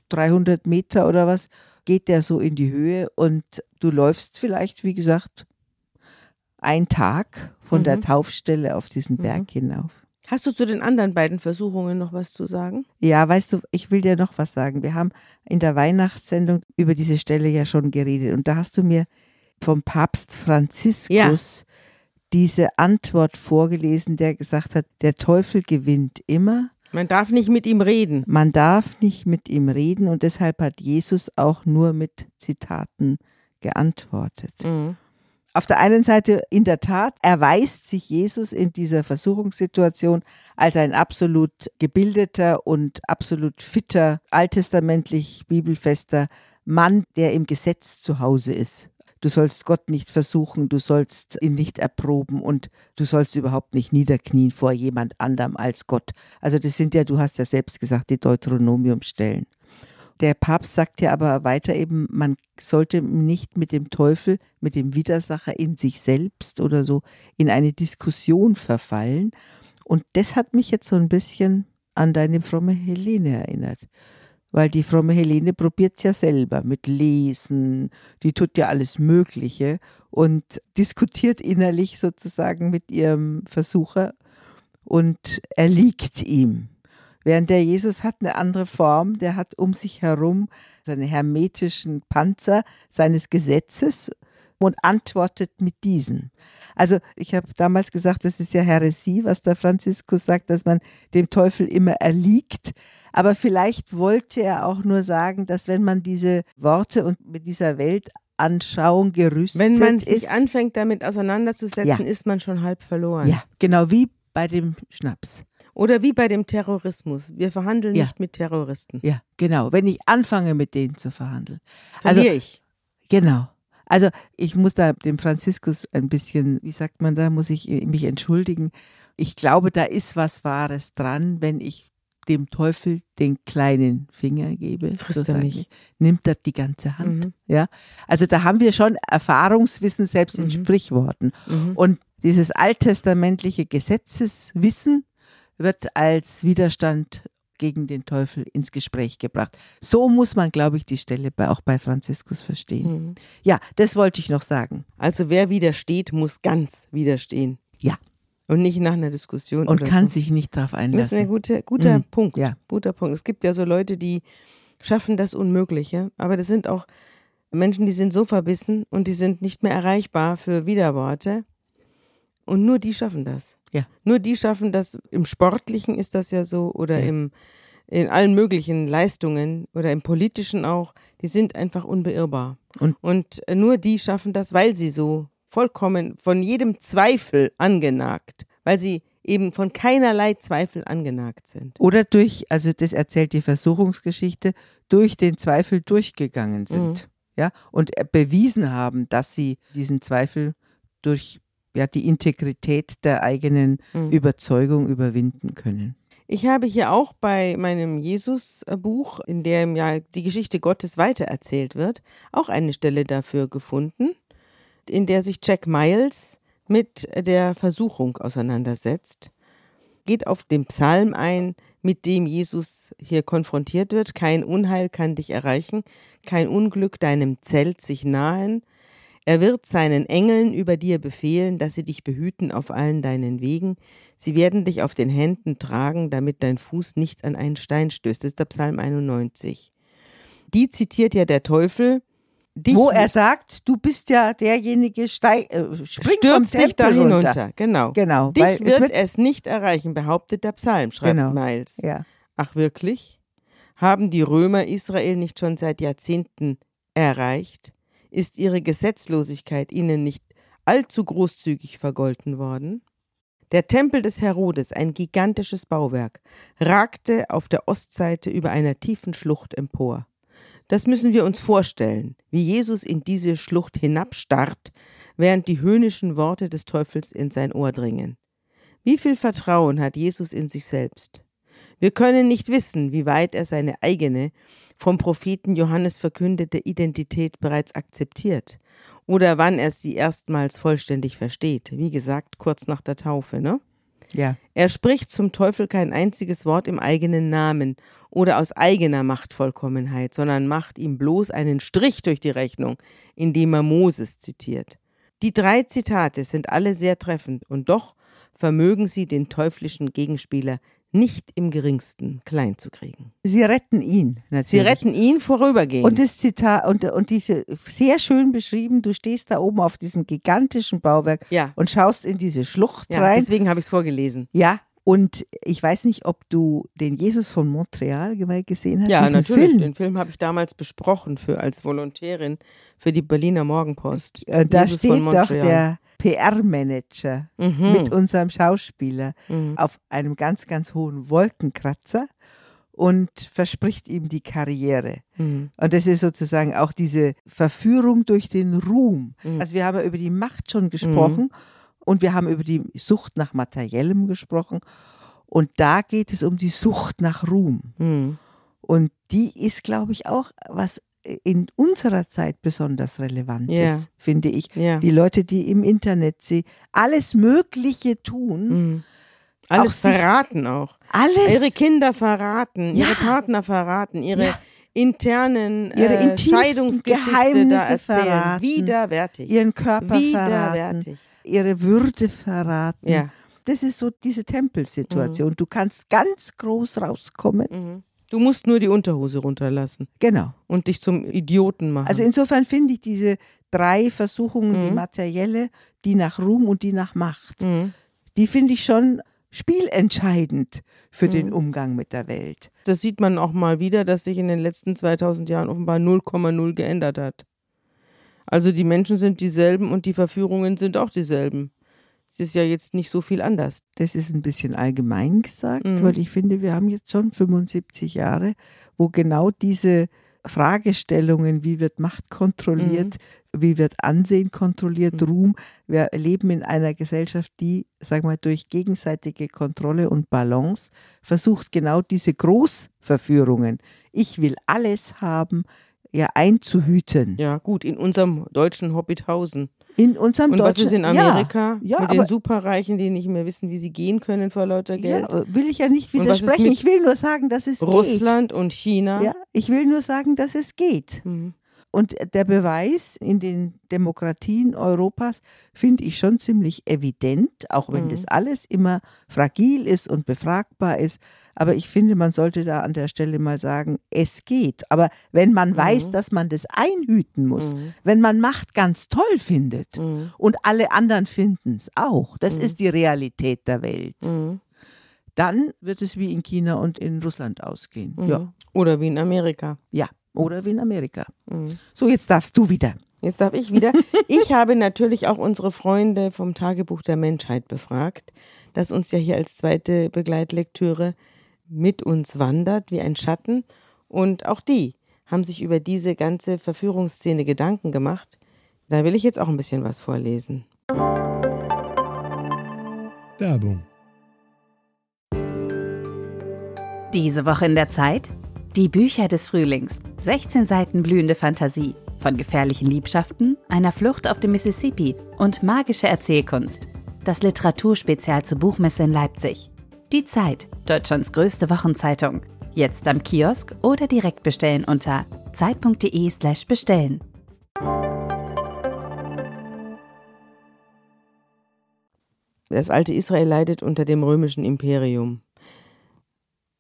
300 Meter oder was, geht der so in die Höhe und du läufst vielleicht, wie gesagt, einen Tag von der Mhm. Taufstelle auf diesen Mhm. Berg hinauf. Hast du zu den anderen beiden Versuchungen noch was zu sagen? Ja, weißt du, ich will dir noch was sagen. Wir haben in der Weihnachtssendung über diese Stelle ja schon geredet und da hast du mir vom Papst Franziskus diese Antwort vorgelesen, der gesagt hat, der Teufel gewinnt immer, Man darf nicht mit ihm reden. man darf nicht mit ihm reden und deshalb hat Jesus auch nur mit Zitaten geantwortet. Mhm. Auf der einen Seite, in der Tat, erweist sich Jesus in dieser Versuchungssituation als ein absolut gebildeter und absolut fitter, alttestamentlich bibelfester Mann, der im Gesetz zu Hause ist. du sollst Gott nicht versuchen, du sollst ihn nicht erproben und du sollst überhaupt nicht niederknien vor jemand anderem als Gott. Also das sind ja, du hast ja selbst gesagt, die Deuteronomiumstellen. Der Papst sagt ja aber weiter eben, man sollte nicht mit dem Teufel, mit dem Widersacher in sich selbst oder so in eine Diskussion verfallen. Und das hat mich jetzt so ein bisschen an deine fromme Helene erinnert. Weil die fromme Helene probiert es ja selber mit Lesen, die tut ja alles Mögliche und diskutiert innerlich sozusagen mit ihrem Versucher und erliegt ihm. Während der Jesus hat eine andere Form, der hat um sich herum seine hermetischen Panzer seines Gesetzes und antwortet mit diesen. Also ich habe damals gesagt, das ist ja Heresie, was der Franziskus sagt, dass man dem Teufel immer erliegt. Aber vielleicht wollte er auch nur sagen, dass wenn man diese Worte und mit dieser Weltanschauung gerüstet ist. Wenn man sich ist, anfängt damit auseinanderzusetzen, ja. ist man schon halb verloren. Ja, genau wie bei dem Schnaps. Oder wie bei dem Terrorismus. Wir verhandeln ja. nicht mit Terroristen. Ja, genau. Wenn ich anfange, mit denen zu verhandeln. Verliere also, ich. Genau. Also ich muss da dem Franziskus ein bisschen, wie sagt man da, muss ich mich entschuldigen. Ich glaube, da ist was Wahres dran, wenn ich dem Teufel den kleinen Finger gebe, Frisst er nicht. nimmt er die ganze Hand. Mhm. Ja, also da haben wir schon Erfahrungswissen selbst in mhm. Sprichworten. Mhm. Und dieses alttestamentliche Gesetzeswissen wird als Widerstand gegen den Teufel ins Gespräch gebracht. So muss man, glaube ich, die Stelle bei, auch bei Franziskus verstehen. Mhm. Ja, das wollte ich noch sagen. Also wer widersteht, muss ganz widerstehen. Ja. Und nicht nach einer Diskussion. Und kann so. sich nicht darauf einlassen. Das ist ein guter, guter mhm. Punkt. Ja. Guter Punkt. Es gibt ja so Leute, die schaffen das Unmögliche, aber das sind auch Menschen, die sind so verbissen und die sind nicht mehr erreichbar für Widerworte. Und nur die schaffen das. Ja. Nur die schaffen das. Im Sportlichen ist das ja so oder ja. im, in allen möglichen Leistungen oder im Politischen auch. Die sind einfach unbeirrbar. Und, Und nur die schaffen das, weil sie so vollkommen von jedem Zweifel angenagt, weil sie eben von keinerlei Zweifel angenagt sind. Oder durch, also das erzählt die Versuchungsgeschichte, durch den Zweifel durchgegangen sind. Mhm. Ja, und bewiesen haben, dass sie diesen Zweifel durch ja, die Integrität der eigenen mhm. Überzeugung überwinden können. Ich habe hier auch bei meinem Jesus-Buch, in dem ja die Geschichte Gottes weitererzählt wird, auch eine Stelle dafür gefunden, in der sich Jack Miles mit der Versuchung auseinandersetzt, geht auf den Psalm ein, mit dem Jesus hier konfrontiert wird. Kein Unheil kann dich erreichen, kein Unglück deinem Zelt sich nahen, er wird seinen Engeln über dir befehlen, dass sie dich behüten auf allen deinen Wegen. Sie werden dich auf den Händen tragen, damit dein Fuß nicht an einen Stein stößt. Das ist der Psalm 91. Die zitiert ja der Teufel. Wo er sagt, du bist ja derjenige, steig, äh, springt vom Tempel da hinunter. Genau. genau dich wird es, wird es, nicht erreichen, behauptet der Psalm, schreibt genau. Miles. Ja. Ach wirklich? Haben die Römer Israel nicht schon seit Jahrzehnten erreicht? Ist ihre Gesetzlosigkeit ihnen nicht allzu großzügig vergolten worden? Der Tempel des Herodes, ein gigantisches Bauwerk, ragte auf der Ostseite über einer tiefen Schlucht empor. Das müssen wir uns vorstellen, wie Jesus in diese Schlucht hinabstarrt, während die höhnischen Worte des Teufels in sein Ohr dringen. Wie viel Vertrauen hat Jesus in sich selbst? Wir können nicht wissen, wie weit er seine eigene, vom Propheten Johannes verkündete Identität bereits akzeptiert oder wann er sie erstmals vollständig versteht. Wie gesagt, kurz nach der Taufe, ne? Ja. Er spricht zum Teufel kein einziges Wort im eigenen Namen oder aus eigener Machtvollkommenheit, sondern macht ihm bloß einen Strich durch die Rechnung, indem er Moses zitiert. Die drei Zitate sind alle sehr treffend und doch vermögen sie den teuflischen Gegenspieler nicht im geringsten klein zu kriegen. Sie retten ihn natürlich. Sie retten ihn vorübergehend. Und das Zitat und, und diese sehr schön beschrieben, du stehst da oben auf diesem gigantischen Bauwerk ja. und schaust in diese Schlucht ja, rein. Deswegen habe ich es vorgelesen. Ja, und ich weiß nicht, ob du den Jesus von Montreal gesehen hast. Ja, natürlich. Film. Den Film habe ich damals besprochen für als Volontärin für die Berliner Morgenpost. Äh, da Jesus steht doch der PR-Manager mhm. mit unserem Schauspieler mhm. auf einem ganz, ganz hohen Wolkenkratzer und verspricht ihm die Karriere. Mhm. Und das ist sozusagen auch diese Verführung durch den Ruhm. Mhm. Also wir haben ja über die Macht schon gesprochen und wir haben über die Sucht nach Materiellem gesprochen. Und da geht es um die Sucht nach Ruhm. Mhm. Und die ist, glaube ich, auch was in unserer Zeit besonders relevant Ja. ist, finde ich. Ja. Die Leute, die im Internet sie alles Mögliche tun, Mhm. Alles Auch sich- verraten auch. alles Ihre Kinder verraten, Ja. ihre Partner verraten, ihre internen Ihre äh, Scheidungsgeschichte Geheimnisse da erzählen. verraten. Widerwärtig. ihren Körper verraten, Widerwärtig. Ihre Würde verraten. Ja. Das ist so diese Tempelsituation. Du kannst ganz groß rauskommen. Mhm. Du musst nur die Unterhose runterlassen Genau. und dich zum Idioten machen. Also insofern finde ich diese drei Versuchungen, die Mhm. materielle, die nach Ruhm und die nach Macht, mhm. die finde ich schon spielentscheidend für den Mhm. Umgang mit der Welt. Das sieht man auch mal wieder, dass sich in den letzten 2000 Jahren offenbar 0,0 geändert hat. Also die Menschen sind dieselben und die Verführungen sind auch dieselben. Es ist ja jetzt nicht so viel anders. Das ist ein bisschen allgemein gesagt, Mhm. weil ich finde, wir haben jetzt schon 75 Jahre, wo genau diese Fragestellungen, wie wird Macht kontrolliert, wie wird Ansehen kontrolliert, Mhm. Ruhm. Wir leben in einer Gesellschaft, die, sagen wir, durch gegenseitige Kontrolle und Balance versucht, genau diese Großverführungen, ich will alles haben, ja einzuhüten. Ja, gut, in unserem deutschen Hobbithausen. In unserem Und was deutschen ist in Ja, Amerika ja, mit aber- den Superreichen, die nicht mehr wissen, wie sie gehen können vor lauter Geld? Ja, will ich ja nicht widersprechen. mit Ich will nur sagen, dass es Russland und China. geht. Ja, ich will nur sagen, dass es geht. Mhm. Und der Beweis in den Demokratien Europas finde ich schon ziemlich evident, auch wenn Mhm. das alles immer fragil ist und befragbar ist. Aber ich finde, man sollte da an der Stelle mal sagen, es geht. Aber wenn man weiß, dass man das einhüten muss, Mhm. wenn man Macht ganz toll findet Mhm. und alle anderen finden es auch, das Mhm. ist die Realität der Welt, Mhm. dann wird es wie in China und in Russland ausgehen. Mhm. Ja, Oder wie in Amerika. ja. Oder wie in Amerika. Mhm. So, jetzt darfst du wieder. Jetzt darf ich wieder. Ich habe natürlich auch unsere Freunde vom Tagebuch der Menschheit befragt, das uns ja hier als zweite Begleitlektüre mit uns wandert wie ein Schatten. Und auch die haben sich über diese ganze Verführungsszene Gedanken gemacht. Da will ich jetzt auch ein bisschen was vorlesen. Werbung. Diese Woche in der Zeit? Die Bücher des Frühlings. 16 Seiten blühende Fantasie. Von gefährlichen Liebschaften, einer Flucht auf dem Mississippi und magische Erzählkunst. Das Literaturspezial zur Buchmesse in Leipzig. Die Zeit, Deutschlands größte Wochenzeitung. Jetzt am Kiosk oder direkt bestellen unter zeit.de/slash bestellen. Das alte Israel leidet unter dem römischen Imperium.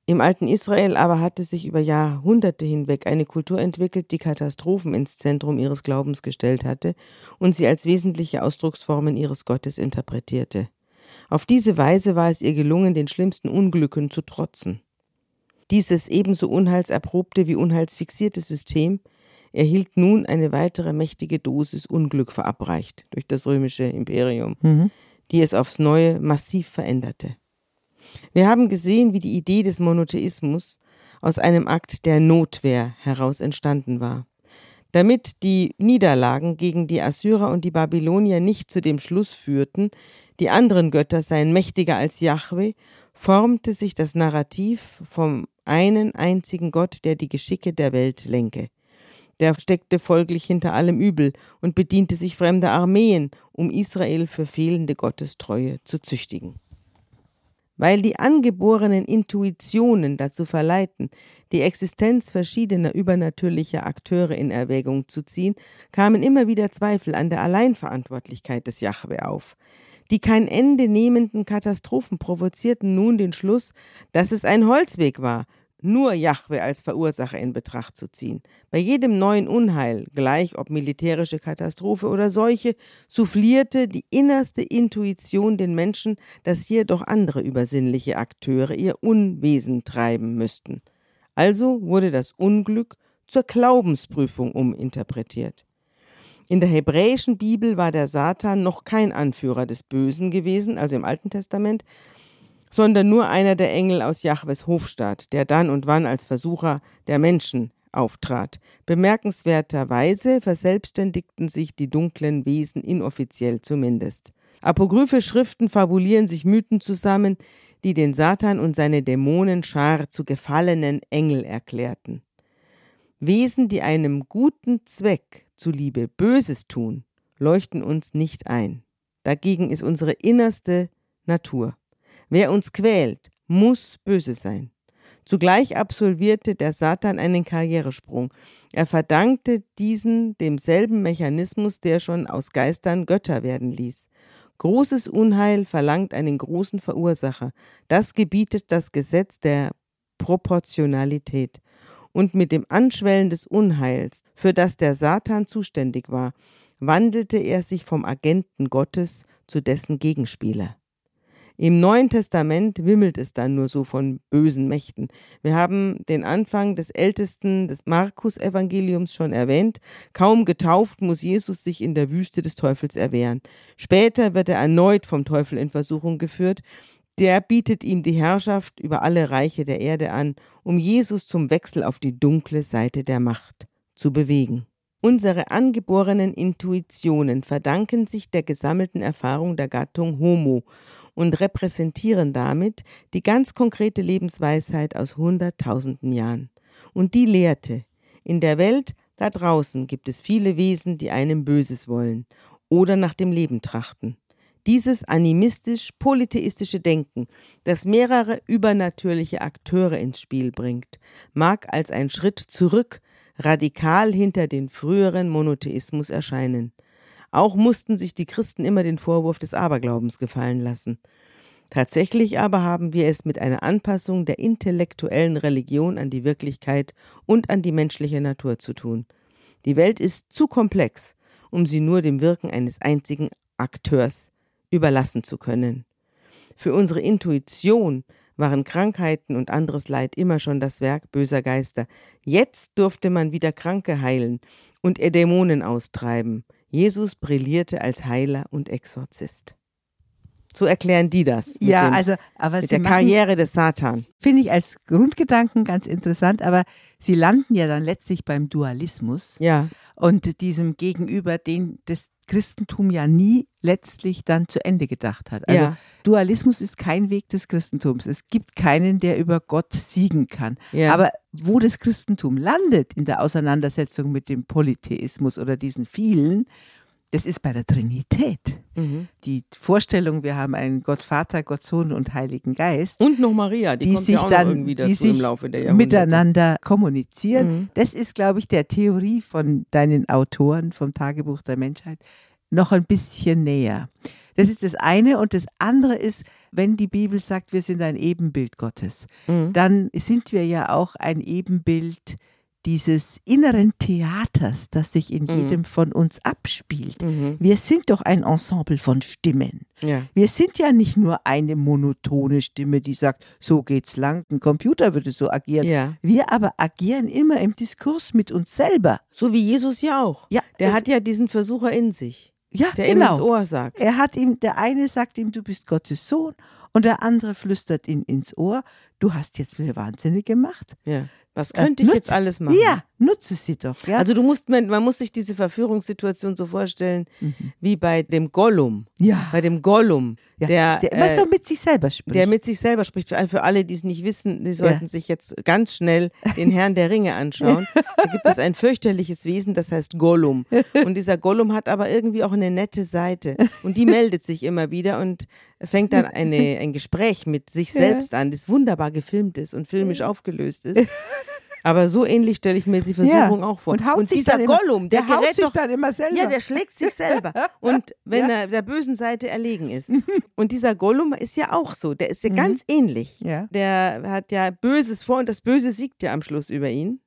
Im alten Israel aber hatte sich über Jahrhunderte hinweg eine Kultur entwickelt, die Katastrophen ins Zentrum ihres Glaubens gestellt hatte und sie als wesentliche Ausdrucksformen ihres Gottes interpretierte. Auf diese Weise war es ihr gelungen, den schlimmsten Unglücken zu trotzen. Dieses ebenso unheilserprobte wie unheilsfixierte System erhielt nun eine weitere mächtige Dosis Unglück verabreicht durch das römische Imperium die es aufs Neue massiv veränderte. Wir haben gesehen, wie die Idee des Monotheismus aus einem Akt der Notwehr heraus entstanden war. Damit die Niederlagen gegen die Assyrer und die Babylonier nicht zu dem Schluss führten, die anderen Götter seien mächtiger als Jahwe, formte sich das Narrativ vom einen einzigen Gott, der die Geschicke der Welt lenke. Der steckte folglich hinter allem Übel und bediente sich fremder Armeen, um Israel für fehlende Gottestreue zu züchtigen. Weil die angeborenen Intuitionen dazu verleiten, die Existenz verschiedener übernatürlicher Akteure in Erwägung zu ziehen, kamen immer wieder Zweifel an der Alleinverantwortlichkeit des Jahwe auf. Die kein Ende nehmenden Katastrophen provozierten nun den Schluss, dass es ein Holzweg war, nur Jahwe als Verursacher in Betracht zu ziehen. Bei jedem neuen Unheil, gleich ob militärische Katastrophe oder Seuche, soufflierte die innerste Intuition den Menschen, dass hier doch andere übersinnliche Akteure ihr Unwesen treiben müssten. Also wurde das Unglück zur Glaubensprüfung uminterpretiert. In der hebräischen Bibel war der Satan noch kein Anführer des Bösen gewesen, also im Alten Testament, sondern nur einer der Engel aus Jahwes Hofstaat, der dann und wann als Versucher der Menschen auftrat. Bemerkenswerterweise verselbstständigten sich die dunklen Wesen inoffiziell zumindest. Apokryphe Schriften fabulieren sich Mythen zusammen, die den Satan und seine Dämonenschar zu gefallenen Engel erklärten. Wesen, die einem guten Zweck zuliebe Böses tun, leuchten uns nicht ein. Dagegen ist unsere innerste Natur. Wer uns quält, muss böse sein. Zugleich absolvierte der Satan einen Karrieresprung. Er verdankte diesen demselben Mechanismus, der schon aus Geistern Götter werden ließ. Großes Unheil verlangt einen großen Verursacher. Das gebietet das Gesetz der Proportionalität. Und mit dem Anschwellen des Unheils, für das der Satan zuständig war, wandelte er sich vom Agenten Gottes zu dessen Gegenspieler. Im Neuen Testament wimmelt es dann nur so von bösen Mächten. Wir haben den Anfang des ältesten des Markus-Evangeliums schon erwähnt. Kaum getauft muss Jesus sich in der Wüste des Teufels erwehren. Später wird er erneut vom Teufel in Versuchung geführt. Der bietet ihm die Herrschaft über alle Reiche der Erde an, um Jesus zum Wechsel auf die dunkle Seite der Macht zu bewegen. Unsere angeborenen Intuitionen verdanken sich der gesammelten Erfahrung der Gattung Homo und repräsentieren damit die ganz konkrete Lebensweisheit aus Hunderttausenden Jahren. Und die lehrte, in der Welt da draußen gibt es viele Wesen, die einem Böses wollen oder nach dem Leben trachten. Dieses animistisch-polytheistische Denken, das mehrere übernatürliche Akteure ins Spiel bringt, mag als ein Schritt zurück radikal hinter den früheren Monotheismus erscheinen. Auch mussten sich die Christen immer den Vorwurf des Aberglaubens gefallen lassen. Tatsächlich aber haben wir es mit einer Anpassung der intellektuellen Religion an die Wirklichkeit und an die menschliche Natur zu tun. Die Welt ist zu komplex, um sie nur dem Wirken eines einzigen Akteurs überlassen zu können. Für unsere Intuition waren Krankheiten und anderes Leid immer schon das Werk böser Geister. Jetzt durfte man wieder Kranke heilen und Dämonen austreiben. Jesus brillierte als Heiler und Exorzist. So erklären die das. Ja, dem, also, aber mit der Karriere des Satan. Finde ich als Grundgedanken ganz interessant, aber sie landen ja dann letztlich beim Dualismus Ja, und diesem Gegenüber, den das Christentum ja nie letztlich dann zu Ende gedacht hat. Also ja, Dualismus ist kein Weg des Christentums. Es gibt keinen, der über Gott siegen kann. ja. Aber wo das Christentum landet in der Auseinandersetzung mit dem Polytheismus oder diesen vielen, das ist bei der Trinität. mhm. Die Vorstellung, wir haben einen Gott Vater, Gott Sohn und Heiligen Geist, Und noch Maria, die, die sich ja dann die sich im Laufe der Jahrhunderte. miteinander kommunizieren. Mhm. Das ist, glaube ich, der Theorie von deinen Autoren vom Tagebuch der Menschheit noch ein bisschen näher. Das ist das eine. Und das andere ist, wenn die Bibel sagt, wir sind ein Ebenbild Gottes, Mhm. dann sind wir ja auch ein Ebenbild dieses inneren Theaters, das sich in Mhm. jedem von uns abspielt. Mhm. Wir sind doch ein Ensemble von Stimmen. Ja. Wir sind ja nicht nur eine monotone Stimme, die sagt, so geht's lang, ein Computer würde so agieren. ja. Wir aber agieren immer im Diskurs mit uns selber. So wie Jesus ja auch. Ja, Der hat ja diesen Versucher in sich, ja der ihm ins genau. Ohr sagt. Er hat ihm, der eine sagt ihm, du bist Gottes Sohn, und der andere flüstert ihm ins Ohr, du hast jetzt wieder Wahnsinnig gemacht. Ja. Was Äh, könnte ich nutz- jetzt alles machen? Ja, nutze sie doch. Ja, Also du musst, man, man muss sich diese Verführungssituation so vorstellen, Mhm. wie bei dem Gollum. ja. Bei dem Gollum, ja. der, der immer äh, so mit sich selber spricht. der mit sich selber spricht. Für, für alle, die es nicht wissen, die sollten sich jetzt ganz schnell den Herrn der Ringe anschauen. Da gibt es ein fürchterliches Wesen, das heißt Gollum. Und dieser Gollum hat aber irgendwie auch eine nette Seite. Und die meldet sich immer wieder und fängt dann eine, ein Gespräch mit sich selbst an, das wunderbar gefilmt ist und filmisch aufgelöst ist. Aber so ähnlich stelle ich mir die Versuchung auch vor. Und, haut sich dieser dann immer, Gollum, der, der haut sich doch dann immer selber. ja, der schlägt sich selber. Und wenn er der bösen Seite erlegen ist. Und dieser Gollum ist ja auch so. Der ist ja ganz ähnlich. ja. Der hat ja Böses vor und das Böse siegt ja am Schluss über ihn.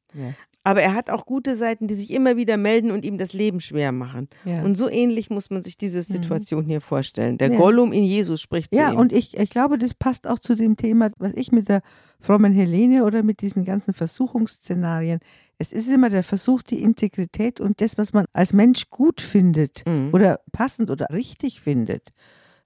Ja. Aber er hat auch gute Seiten, die sich immer wieder melden und ihm das Leben schwer machen. Ja. Und so ähnlich muss man sich diese Situation hier vorstellen. Der Ja. Gollum in Jesus spricht zu Ja, ihm. und ich, ich glaube, das passt auch zu dem Thema, was ich mit der frommen Helene oder mit diesen ganzen Versuchungsszenarien. Es ist immer der Versuch, die Integrität und das, was man als Mensch gut findet Mhm. oder passend oder richtig findet,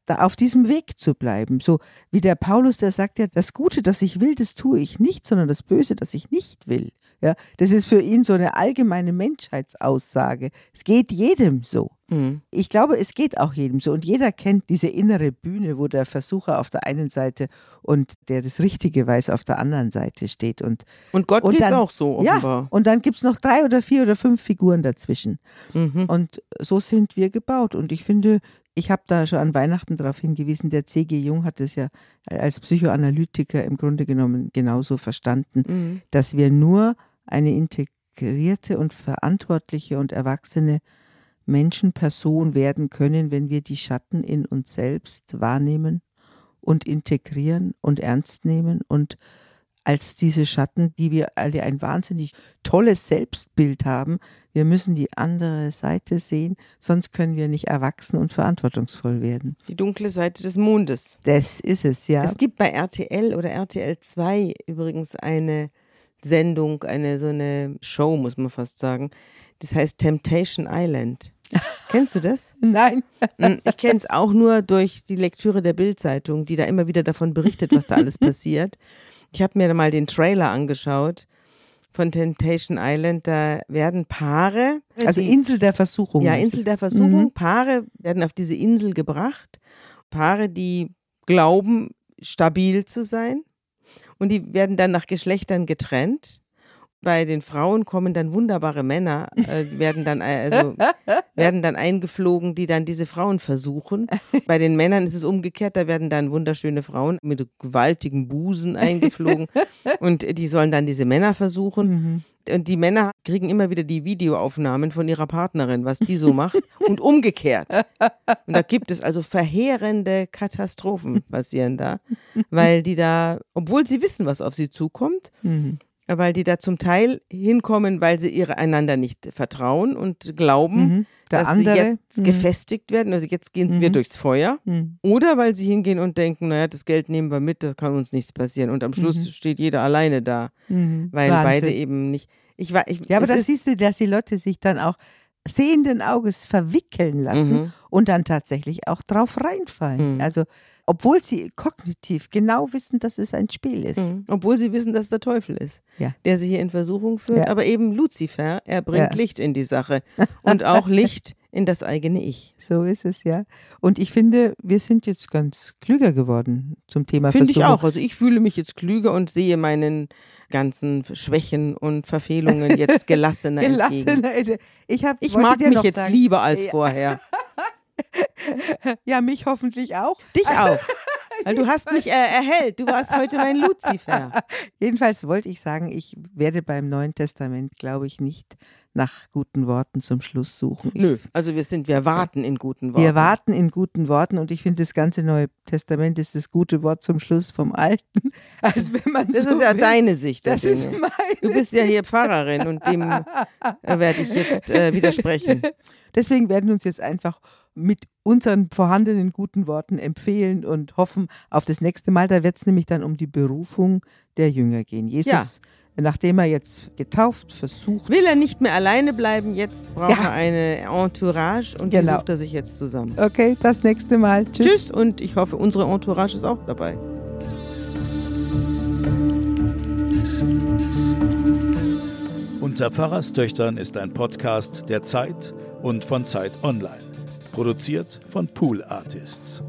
da auf diesem Weg zu bleiben. So wie der Paulus, der sagt ja, das Gute, das ich will, das tue ich nicht, sondern das Böse, das ich nicht will. Ja, das ist für ihn so eine allgemeine Menschheitsaussage. Es geht jedem so. Mhm. Ich glaube, es geht auch jedem so. Und jeder kennt diese innere Bühne, wo der Versucher auf der einen Seite und der das Richtige weiß auf der anderen Seite steht. Und, Und Gott geht's dann- auch so ja, offenbar. und dann gibt es noch drei oder vier oder fünf Figuren dazwischen. Mhm. Und so sind wir gebaut. Und ich finde, ich habe da schon an Weihnachten darauf hingewiesen, der C.G. Jung hat es ja als Psychoanalytiker im Grunde genommen genauso verstanden, Mhm. dass wir nur eine integrierte und verantwortliche und erwachsene Menschenperson werden können, wenn wir die Schatten in uns selbst wahrnehmen und integrieren und ernst nehmen und als diese Schatten, die wir alle ein wahnsinnig tolles Selbstbild haben, wir müssen die andere Seite sehen, sonst können wir nicht erwachsen und verantwortungsvoll werden. Die dunkle Seite des Mondes. Das ist es, ja. Es gibt bei RTL oder RTL 2 übrigens eine Sendung, eine so eine Show, muss man fast sagen. Das heißt Temptation Island. Kennst du das? Nein. Mm, Ich kenne es auch nur durch die Lektüre der Bildzeitung, die da immer wieder davon berichtet, was da alles passiert. Ich habe mir da mal den Trailer angeschaut von Temptation Island. Da werden Paare, Also die, Insel der Versuchung. ja Insel der Versuchung, Mhm. Paare werden auf diese Insel gebracht. Paare, die glauben, stabil zu sein. Und die werden dann nach Geschlechtern getrennt. Bei den Frauen kommen dann wunderbare Männer, äh, werden dann äh, also werden dann eingeflogen, die dann diese Frauen versuchen. Bei den Männern ist es umgekehrt, da werden dann wunderschöne Frauen mit gewaltigen Busen eingeflogen und die sollen dann diese Männer versuchen. Mhm. Und die Männer kriegen immer wieder die Videoaufnahmen von ihrer Partnerin, was die so macht und umgekehrt. Und da gibt es also verheerende Katastrophen passieren da, weil die da, obwohl sie wissen, was auf sie zukommt, Mhm. Weil die da zum Teil hinkommen, weil sie ihre einander nicht vertrauen und glauben, Mhm. Dass andere. sie jetzt Mhm. gefestigt werden, also jetzt gehen wir Mhm. durchs Feuer. Mhm. Oder weil sie hingehen und denken, naja, das Geld nehmen wir mit, da kann uns nichts passieren. Und am Schluss Mhm. steht jeder alleine da, Mhm. weil Wahnsinn. beide eben nicht. Ich, wa- ich, Ja, aber es da ist- siehst du, dass die Leute sich dann auch sehenden Auges verwickeln lassen und dann tatsächlich auch drauf reinfallen. Also, obwohl sie kognitiv genau wissen, dass es ein Spiel ist. Mhm. Obwohl sie wissen, dass der Teufel ist, Ja. der sie hier in Versuchung führt. Ja. Aber eben Luzifer, er bringt Ja. Licht in die Sache und auch Licht in das eigene Ich. So ist es ja. Und ich finde, wir sind jetzt ganz klüger geworden zum Thema Finde ich Versuchung. auch. Also ich fühle mich jetzt klüger und sehe meinen ganzen Schwächen und Verfehlungen jetzt gelassener entgegen. Gelassen. Ich, hab, Ich mag mich jetzt sagen, lieber als vorher. Ja, mich hoffentlich auch. Dich auch. Weil du hast mich äh, erhellt. Du warst heute mein Luzifer. Jedenfalls wollte ich sagen, ich werde beim Neuen Testament, glaube ich, nicht nach guten Worten zum Schluss suchen. Ich, Nö. Also wir sind, wir warten in guten Worten. Wir warten in guten Worten und ich finde, das ganze Neue Testament ist das gute Wort zum Schluss vom Alten. Also wenn man Das so ist ja will, deine Sicht Das ist Dinge. meine Du bist ja hier Pfarrerin und dem äh, werde ich jetzt äh, widersprechen. Deswegen werden wir uns jetzt einfach mit unseren vorhandenen guten Worten empfehlen und hoffen auf das nächste Mal. Da wird es nämlich dann um die Berufung der Jünger gehen. Jesus, Ja. Nachdem er jetzt getauft, versucht, Will er nicht mehr alleine bleiben, jetzt braucht Ja. er eine Entourage und die Genau. sucht er sich jetzt zusammen. okay, das nächste Mal. Tschüss. Tschüss und ich hoffe, unsere Entourage ist auch dabei. Unter Pfarrerstöchtern ist ein Podcast der Zeit und von Zeit Online. Produziert von Pool Artists.